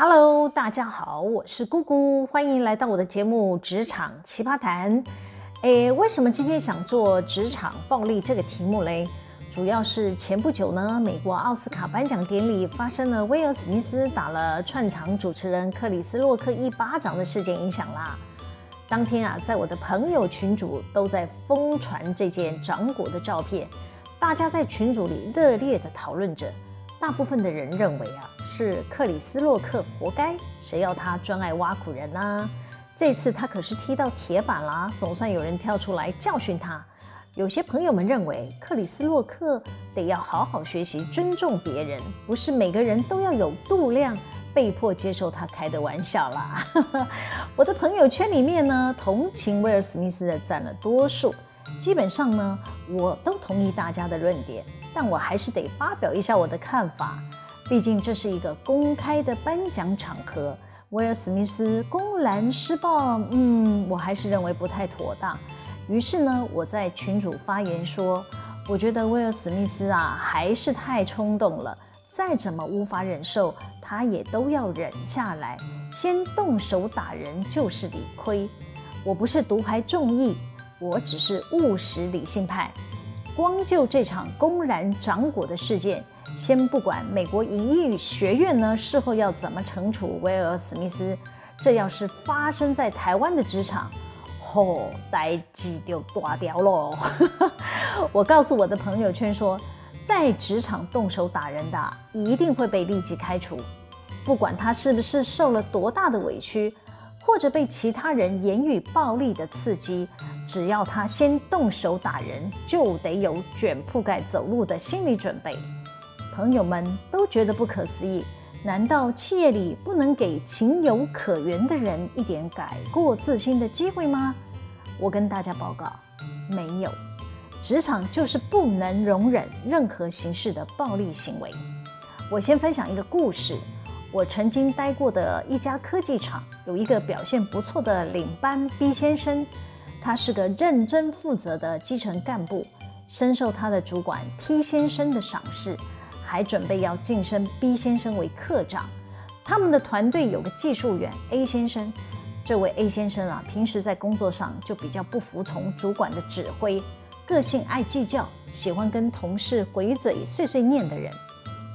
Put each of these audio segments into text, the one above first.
Hello，大家好，我是姑姑，欢迎来到我的节目《职场奇葩谈》。诶，为什么今天想做职场暴力这个题目嘞？主要是前不久呢，美国奥斯卡颁奖典礼发生了威尔史密斯打了串场主持人克里斯洛克一巴掌的事件影响啦。当天啊，在我的朋友群组都在疯传这件掌果的照片，大家在群组里热烈的讨论着。大部分的人认为啊，是克里斯洛克活该，谁要他专爱挖苦人呢、啊？这次他可是踢到铁板啦，总算有人跳出来教训他。有些朋友们认为克里斯洛克得要好好学习尊重别人，不是每个人都要有度量，被迫接受他开的玩笑啦。我的朋友圈里面呢，同情威尔史密斯的占了多数，基本上呢，我都同意大家的论点。但我还是得发表一下我的看法，毕竟这是一个公开的颁奖场合。威尔史密斯公然施暴，嗯，我还是认为不太妥当。于是呢，我在群主发言说，我觉得威尔史密斯啊，还是太冲动了，再怎么无法忍受，他也都要忍下来。先动手打人就是理亏。我不是独排众议，我只是务实理性派。光就这场公然掌果的事件，先不管美国影艺学院呢事后要怎么惩处威尔史密斯，这要是发生在台湾的职场，嚯、哦，代志就大条喽！我告诉我的朋友圈说，在职场动手打人的，一定会被立即开除，不管他是不是受了多大的委屈。或者被其他人言语暴力的刺激，只要他先动手打人，就得有卷铺盖走路的心理准备。朋友们都觉得不可思议，难道企业里不能给情有可原的人一点改过自新的机会吗？我跟大家报告，没有。职场就是不能容忍任何形式的暴力行为。我先分享一个故事。我曾经待过的一家科技厂，有一个表现不错的领班 B 先生，他是个认真负责的基层干部，深受他的主管 T 先生的赏识，还准备要晋升 B 先生为课长。他们的团队有个技术员 A 先生，这位 A 先生啊，平时在工作上就比较不服从主管的指挥，个性爱计较，喜欢跟同事回嘴碎碎念的人。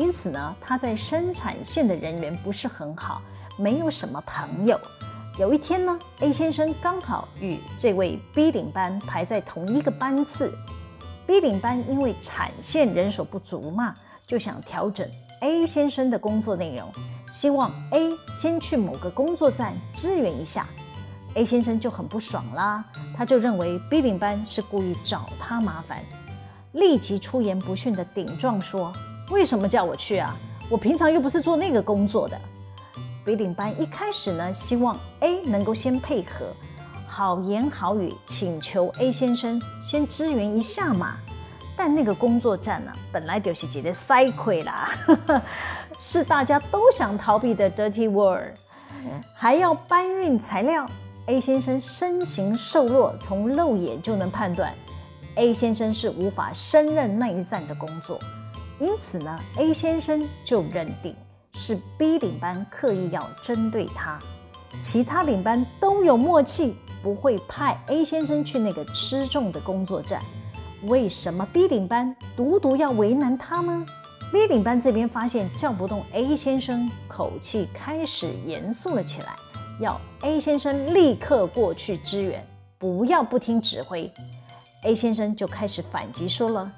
因此呢，他在生产线的人缘不是很好，没有什么朋友。有一天呢，A 先生刚好与这位 B 领班排在同一个班次，B 领班因为产线人手不足嘛，就想调整 A 先生的工作内容，希望 A 先去某个工作站支援一下。A 先生就很不爽啦，他就认为 B 领班是故意找他麻烦，立即出言不逊地顶撞说。为什么叫我去啊？我平常又不是做那个工作的。B 领班一开始呢，希望 A 能够先配合，好言好语请求 A 先生先支援一下嘛。但那个工作站呢，本来就是觉得塞亏啦，是大家都想逃避的 dirty world，还要搬运材料。A 先生身形瘦弱，从肉眼就能判断，A 先生是无法胜任那一站的工作。因此呢，A 先生就认定是 B 领班刻意要针对他，其他领班都有默契，不会派 A 先生去那个吃重的工作站。为什么 B 领班独独要为难他呢？B 领班这边发现叫不动 A 先生，口气开始严肃了起来，要 A 先生立刻过去支援，不要不听指挥。A 先生就开始反击说了。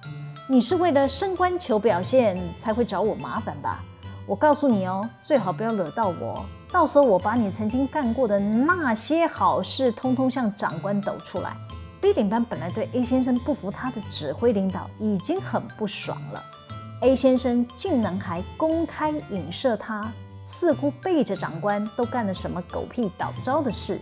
你是为了升官求表现才会找我麻烦吧？我告诉你哦，最好不要惹到我，到时候我把你曾经干过的那些好事，通通向长官抖出来。B 领班本来对 A 先生不服他的指挥领导已经很不爽了，A 先生竟然还公开影射他，似乎背着长官都干了什么狗屁倒招的事，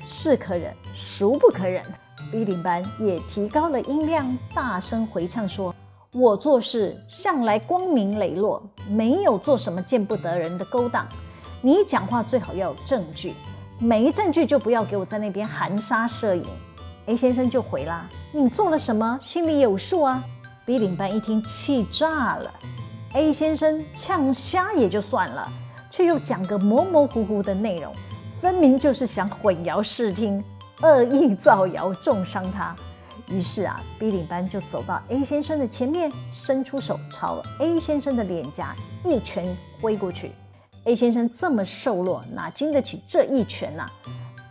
是可忍，孰不可忍？B 领班也提高了音量，大声回呛说。我做事向来光明磊落，没有做什么见不得人的勾当。你讲话最好要有证据，没证据就不要给我在那边含沙射影。A 先生就回啦：“你做了什么，心里有数啊。”B 领班一听气炸了，A 先生呛瞎也就算了，却又讲个模模糊糊的内容，分明就是想混淆视听，恶意造谣，重伤他。于是啊，B 领班就走到 A 先生的前面，伸出手朝 A 先生的脸颊一拳挥过去。A 先生这么瘦弱，哪经得起这一拳呐、啊？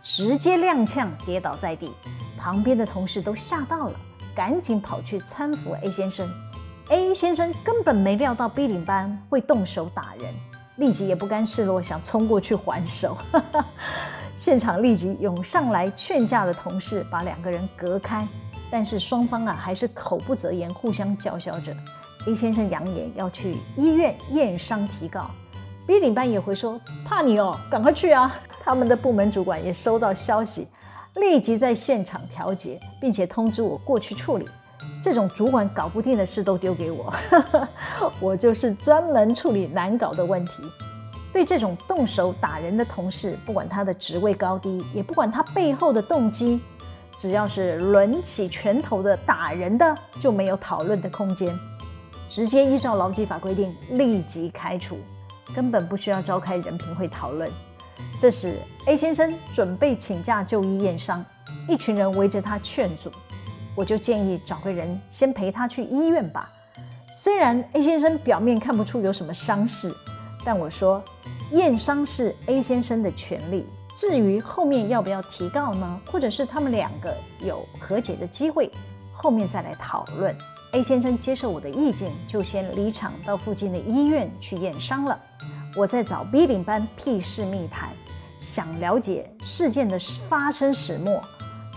直接踉跄跌倒在地。旁边的同事都吓到了，赶紧跑去搀扶 A 先生。A 先生根本没料到 B 领班会动手打人，立即也不甘示弱，想冲过去还手。现场立即涌上来劝架的同事，把两个人隔开。但是双方啊，还是口不择言，互相叫嚣着。A 先生扬言要去医院验伤提告，B 领班也回说怕你哦，赶快去啊！他们的部门主管也收到消息，立即在现场调解，并且通知我过去处理。这种主管搞不定的事都丢给我，我就是专门处理难搞的问题。对这种动手打人的同事，不管他的职位高低，也不管他背后的动机。只要是抡起拳头的打人的，就没有讨论的空间，直接依照劳基法规定立即开除，根本不需要召开人评会讨论。这时 A 先生准备请假就医验伤，一群人围着他劝阻，我就建议找个人先陪他去医院吧。虽然 A 先生表面看不出有什么伤势，但我说验伤是 A 先生的权利。至于后面要不要提告呢？或者是他们两个有和解的机会，后面再来讨论。A 先生接受我的意见，就先离场到附近的医院去验伤了。我在找 B 领班辟室密谈，想了解事件的发生始末。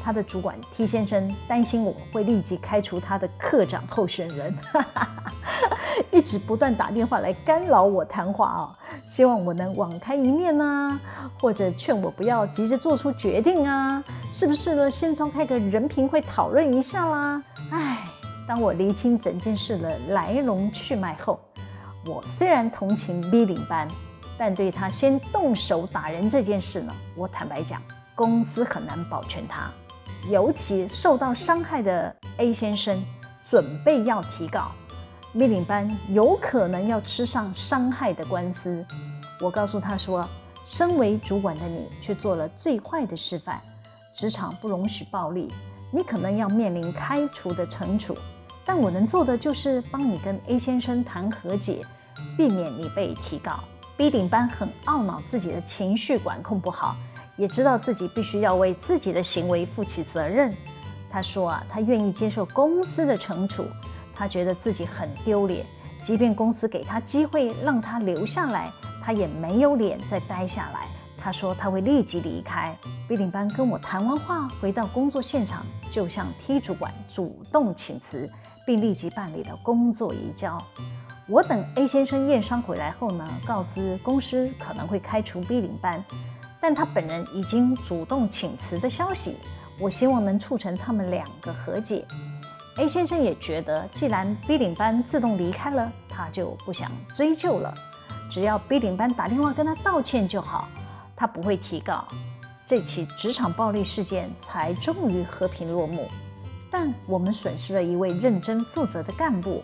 他的主管 T 先生担心我会立即开除他的科长候选人，一直不断打电话来干扰我谈话啊，希望我能网开一面啊，或者劝我不要急着做出决定啊，是不是呢？先召开个人评会讨论一下啦。唉，当我厘清整件事的来龙去脉后，我虽然同情 B 领班，但对他先动手打人这件事呢，我坦白讲，公司很难保全他。尤其受到伤害的 A 先生准备要提告，B 领班有可能要吃上伤害的官司。我告诉他说：“身为主管的你却做了最坏的示范，职场不容许暴力，你可能要面临开除的惩处。但我能做的就是帮你跟 A 先生谈和解，避免你被提告。”B 领班很懊恼自己的情绪管控不好。也知道自己必须要为自己的行为负起责任。他说啊，他愿意接受公司的惩处，他觉得自己很丢脸。即便公司给他机会让他留下来，他也没有脸再待下来。他说他会立即离开。B 领班跟我谈完话，回到工作现场，就向 T 主管主动请辞，并立即办理了工作移交。我等 A 先生验伤回来后呢，告知公司可能会开除 B 领班。但他本人已经主动请辞的消息，我希望能促成他们两个和解。A 先生也觉得，既然 B 领班自动离开了，他就不想追究了。只要 B 领班打电话跟他道歉就好，他不会提告。这起职场暴力事件才终于和平落幕。但我们损失了一位认真负责的干部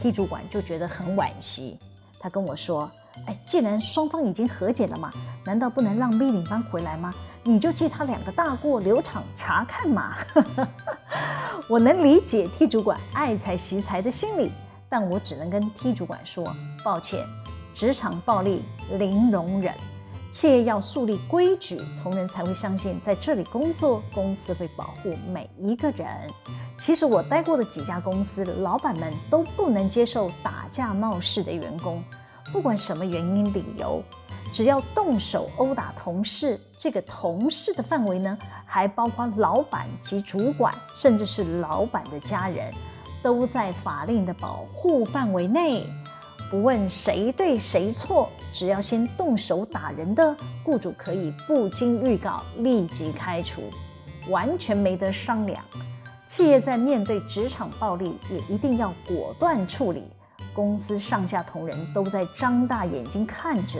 ，T 主管就觉得很惋惜。他跟我说。哎，既然双方已经和解了嘛，难道不能让 B 领班回来吗？你就记他两个大过，留场查看嘛。我能理解 T 主管爱财惜财的心理，但我只能跟 T 主管说，抱歉，职场暴力零容忍，企业要树立规矩，同仁才会相信在这里工作，公司会保护每一个人。其实我待过的几家公司，老板们都不能接受打架闹事的员工。不管什么原因理由，只要动手殴打同事，这个同事的范围呢，还包括老板及主管，甚至是老板的家人，都在法令的保护范围内。不问谁对谁错，只要先动手打人的雇主，可以不经预告立即开除，完全没得商量。企业在面对职场暴力，也一定要果断处理。公司上下同仁都在张大眼睛看着，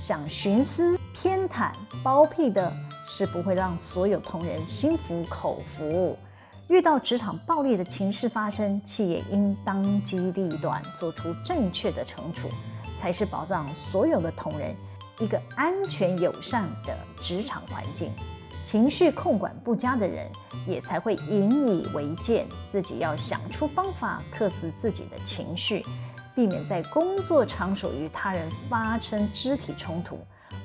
想徇私偏袒包庇的是不会让所有同仁心服口服。遇到职场暴力的情势发生，企业应当机立断做出正确的惩处，才是保障所有的同仁一个安全友善的职场环境。情绪控管不佳的人，也才会引以为戒，自己要想出方法克制自己的情绪，避免在工作场所与他人发生肢体冲突，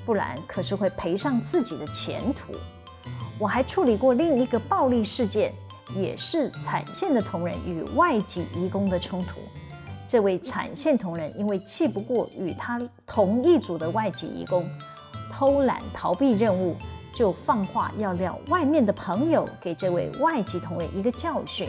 不然可是会赔上自己的前途。我还处理过另一个暴力事件，也是产线的同仁与外籍移工的冲突。这位产线同仁因为气不过与他同一组的外籍移工偷懒逃避任务，就放话要撂外面的朋友给这位外籍同仁一个教训。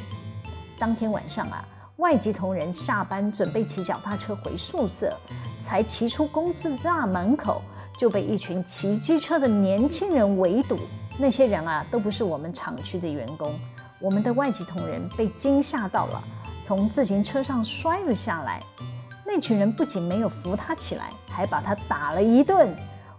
当天晚上啊，外籍同仁下班准备骑脚踏车回宿舍，才骑出公司大门口，就被一群骑机车的年轻人围堵。那些人啊，都不是我们厂区的员工。我们的外籍同仁被惊吓到了，从自行车上摔了下来。那群人不仅没有扶他起来，还把他打了一顿。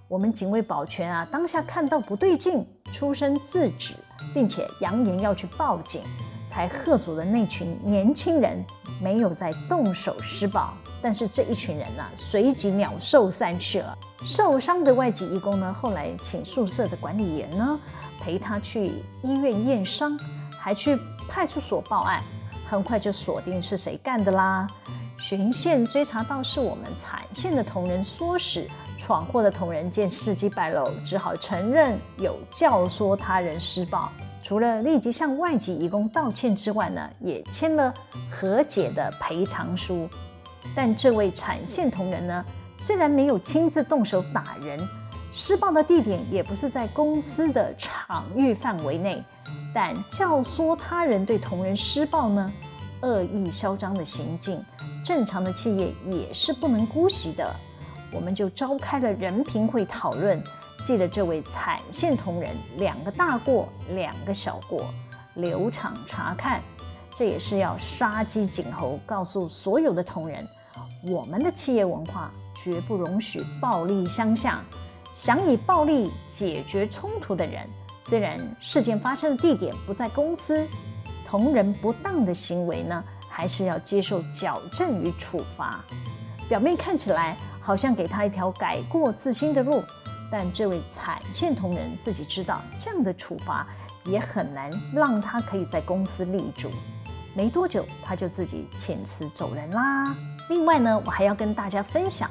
我们警卫保全啊，当下看到不对劲，出声制止，并且扬言要去报警，才喝阻了那群年轻人，没有再动手施暴。但是这一群人呢、随即鸟兽散去了。受伤的外籍义工呢，后来请宿舍的管理员呢陪他去医院验伤，还去派出所报案，很快就锁定是谁干的啦。循线追查到是我们产线的同仁唆使闯祸的同仁见事迹败露，只好承认有教唆他人施暴。除了立即向外籍移工道歉之外呢，也签了和解的赔偿书。但这位产线同仁呢，虽然没有亲自动手打人，施暴的地点也不是在公司的场域范围内，但教唆他人对同仁施暴呢，恶意嚣张的行径，正常的企业也是不能姑息的。我们就召开了人评会讨论，记得这位产线同仁两个大过，两个小过，留厂察看。这也是要杀鸡儆猴，告诉所有的同仁。我们的企业文化绝不容许暴力相向。想以暴力解决冲突的人，虽然事件发生的地点不在公司，同仁不当的行为呢，还是要接受矫正与处罚。表面看起来好像给他一条改过自新的路，但这位产线同仁自己知道，这样的处罚也很难让他可以在公司立足。没多久，他就自己请辞走人啦。另外呢，我还要跟大家分享，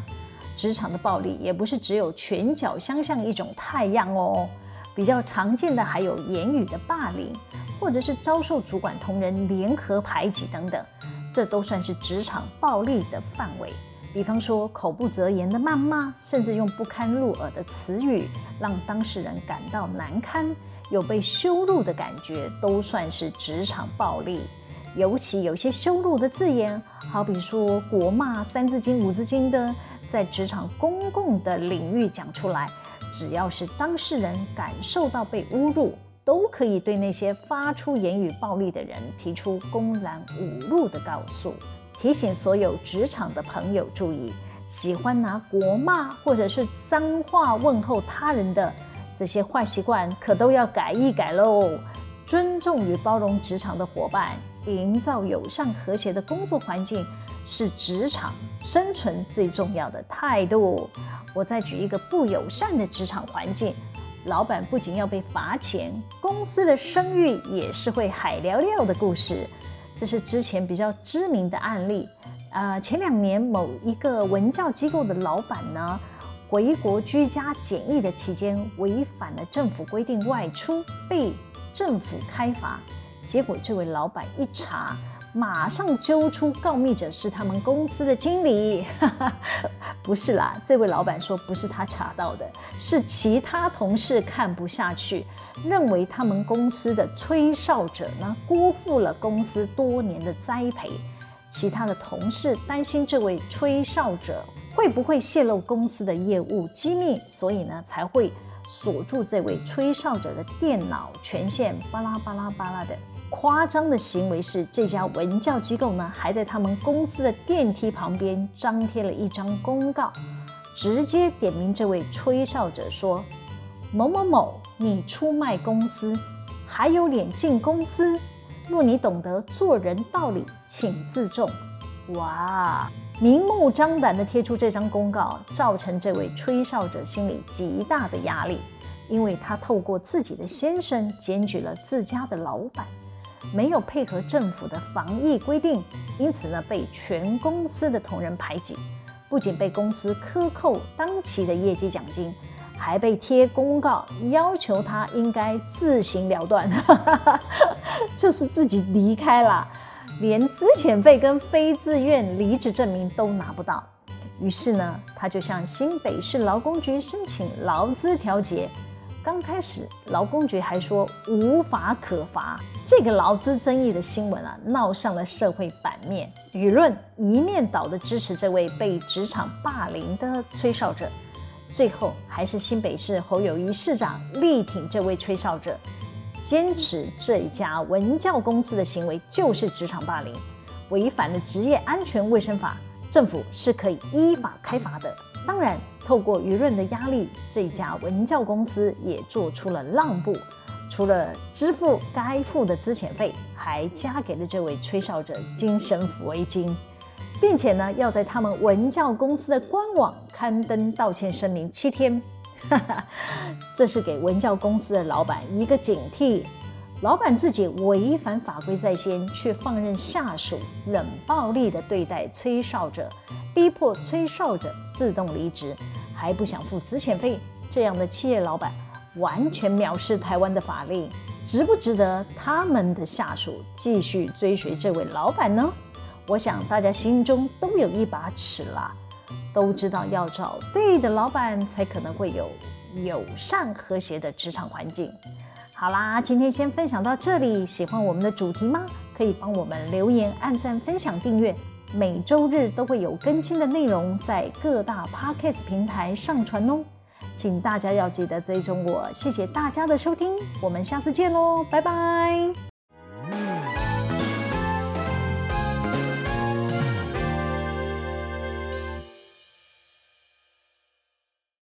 职场的暴力也不是只有拳脚相向一种太阳哦。比较常见的还有言语的霸凌，或者是遭受主管同仁联合排挤等等，这都算是职场暴力的范围。比方说口不择言的谩骂，甚至用不堪入耳的词语让当事人感到难堪，有被羞辱的感觉，都算是职场暴力。尤其有些羞辱的字眼，好比说国骂、三字经、五字经的，在职场公共的领域讲出来，只要是当事人感受到被侮辱，都可以对那些发出言语暴力的人提出公然侮辱的告诉。提醒所有职场的朋友注意，喜欢拿国骂或者是脏话问候他人的这些坏习惯，可都要改一改喽。尊重与包容职场的伙伴。营造友善和谐的工作环境是职场生存最重要的态度。我再举一个不友善的职场环境，老板不仅要被罚钱，公司的声誉也是会海聊聊的故事。这是之前比较知名的案例。呃，前两年某一个文教机构的老板呢，回国居家检疫的期间，违反了政府规定外出，被政府开罚。结果这位老板一查，马上揪出告密者是他们公司的经理。不是啦，这位老板说不是他查到的，是其他同事看不下去，认为他们公司的吹哨者呢，辜负了公司多年的栽培。其他的同事担心这位吹哨者会不会泄露公司的业务机密，所以呢才会锁住这位吹哨者的电脑权限，巴拉巴拉巴拉的。夸张的行为是，这家文教机构呢，还在他们公司的电梯旁边张贴了一张公告，直接点名这位吹哨者说：“某某某，你出卖公司，还有脸进公司？若你懂得做人道理，请自重。”哇，明目张胆地贴出这张公告，造成这位吹哨者心里极大的压力，因为他透过自己的先生检举了自家的老板，没有配合政府的防疫规定，因此呢，被全公司的同仁排挤，不仅被公司克扣当期的业绩奖金，还被贴公告要求他应该自行了断，就是自己离开了，连资遣费跟非自愿离职证明都拿不到。于是呢，他就向新北市劳工局申请劳资调解。刚开始，劳工局还说无法可罚。这个劳资争议的新闻啊，闹上了社会版面，舆论一面倒的支持这位被职场霸凌的吹哨者。最后，还是新北市侯友谊市长力挺这位吹哨者，坚持这一家文教公司的行为就是职场霸凌，违反了职业安全卫生法，政府是可以依法开罚的。当然，透过舆论的压力，这家文教公司也做出了让步，除了支付该付的资遣费，还加给了这位吹哨者精神抚慰金，并且呢，要在他们文教公司的官网刊登道歉声明七天。这是给文教公司的老板一个警惕。老板自己违反法规在先，却放任下属冷暴力地对待吹哨者，逼迫吹哨者自动离职，还不想付资遣费，这样的企业老板完全藐视台湾的法令，值不值得他们的下属继续追随这位老板呢？我想大家心中都有一把尺啦，都知道要找对的老板，才可能会有友善和谐的职场环境。好啦，今天先分享到这里。喜欢我们的主题吗？可以帮我们留言、按赞、分享、订阅。每周日都会有更新的内容在各大 Podcast 平台上传哦，请大家要记得追踪我。谢谢大家的收听，我们下次见喽，拜拜。